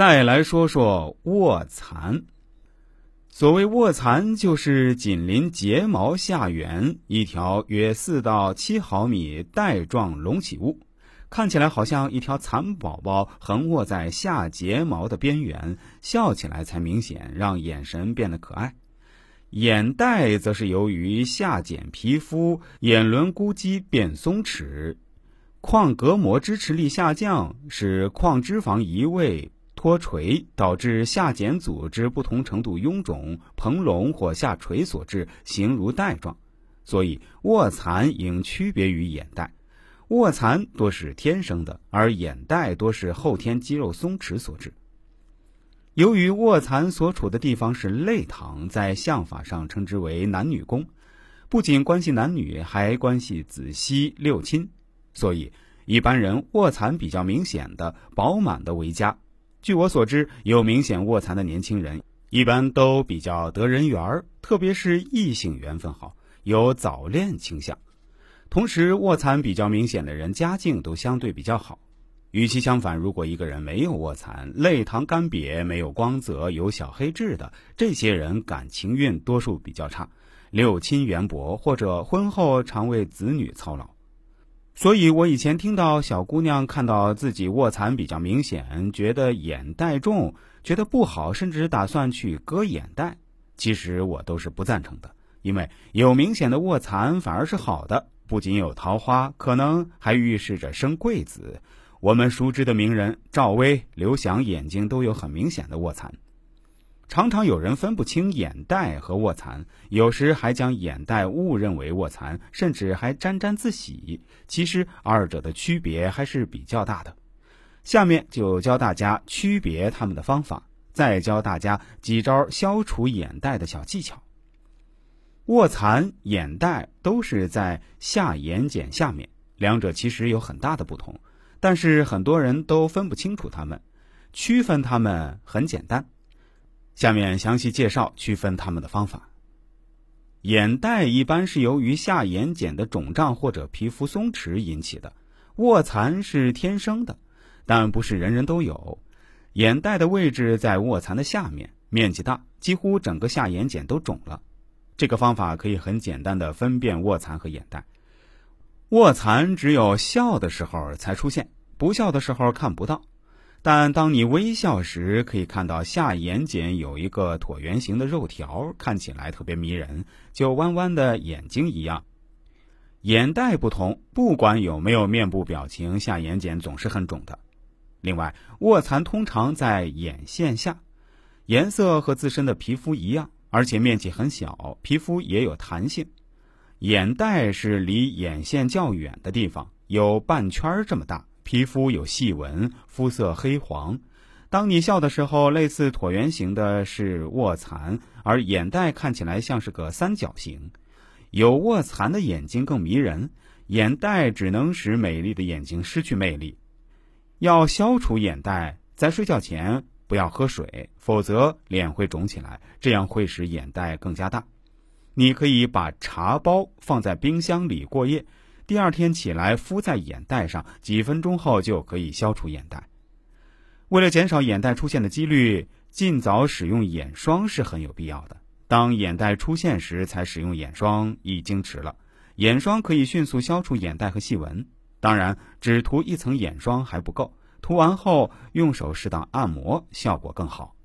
再来说说卧蚕。所谓卧蚕，就是紧邻睫毛下缘一条约四到七毫米带状隆起物，看起来好像一条蚕宝宝横卧在下睫毛的边缘，笑起来才明显，让眼神变得可爱。眼袋则是由于下睑皮肤眼轮箍肌变松弛，眶隔膜支持力下降，使眶脂肪移位。脱垂导致下睑组织不同程度臃肿、膨隆或下垂所致，形如带状。所以卧蚕应区别于眼袋。卧蚕多是天生的，而眼袋多是后天肌肉松弛所致。由于卧蚕所处的地方是肋堂，在相法上称之为男女宫，不仅关系男女，还关系子息六亲，所以一般人卧蚕比较明显的、饱满的为佳。据我所知，有明显卧蚕的年轻人，一般都比较得人缘儿，特别是异性缘分好，有早恋倾向。同时，卧蚕比较明显的人，家境都相对比较好。与其相反，如果一个人没有卧蚕，泪堂干瘪，没有光泽，有小黑痣的，这些人感情运多数比较差，六亲缘薄，或者婚后常为子女操劳。所以，我以前听到小姑娘看到自己卧蚕比较明显，觉得眼袋重，觉得不好，甚至打算去割眼袋。其实我都是不赞成的，因为有明显的卧蚕反而是好的，不仅有桃花，可能还预示着生贵子。我们熟知的名人赵薇、刘翔眼睛都有很明显的卧蚕。常常有人分不清眼袋和卧蚕，有时还将眼袋误认为卧蚕，甚至还沾沾自喜。其实二者的区别还是比较大的。下面就教大家区别它们的方法，再教大家几招消除眼袋的小技巧。卧蚕、眼袋都是在下眼睑下面，两者其实有很大的不同，但是很多人都分不清楚它们。区分它们很简单。下面详细介绍区分它们的方法。眼袋一般是由于下眼睑的肿胀或者皮肤松弛引起的，卧蚕是天生的，但不是人人都有。眼袋的位置在卧蚕的下面，面积大，几乎整个下眼睑都肿了。这个方法可以很简单的分辨卧蚕和眼袋。卧蚕只有笑的时候才出现，不笑的时候看不到。但当你微笑时，可以看到下眼睑有一个椭圆形的肉条，看起来特别迷人，就弯弯的眼睛一样。眼袋不同，不管有没有面部表情，下眼睑总是很肿的。另外，卧蚕通常在眼线下，颜色和自身的皮肤一样，而且面积很小，皮肤也有弹性。眼袋是离眼线较远的地方，有半圈这么大。皮肤有细纹，肤色黑黄。当你笑的时候，类似椭圆形的是卧蚕，而眼袋看起来像是个三角形。有卧蚕的眼睛更迷人，眼袋只能使美丽的眼睛失去魅力。要消除眼袋，在睡觉前不要喝水，否则脸会肿起来，这样会使眼袋更加大。你可以把茶包放在冰箱里过夜。第二天起来敷在眼袋上，几分钟后就可以消除眼袋。为了减少眼袋出现的几率，尽早使用眼霜是很有必要的。当眼袋出现时才使用眼霜已经迟了。眼霜可以迅速消除眼袋和细纹，当然只涂一层眼霜还不够，涂完后用手适当按摩，效果更好。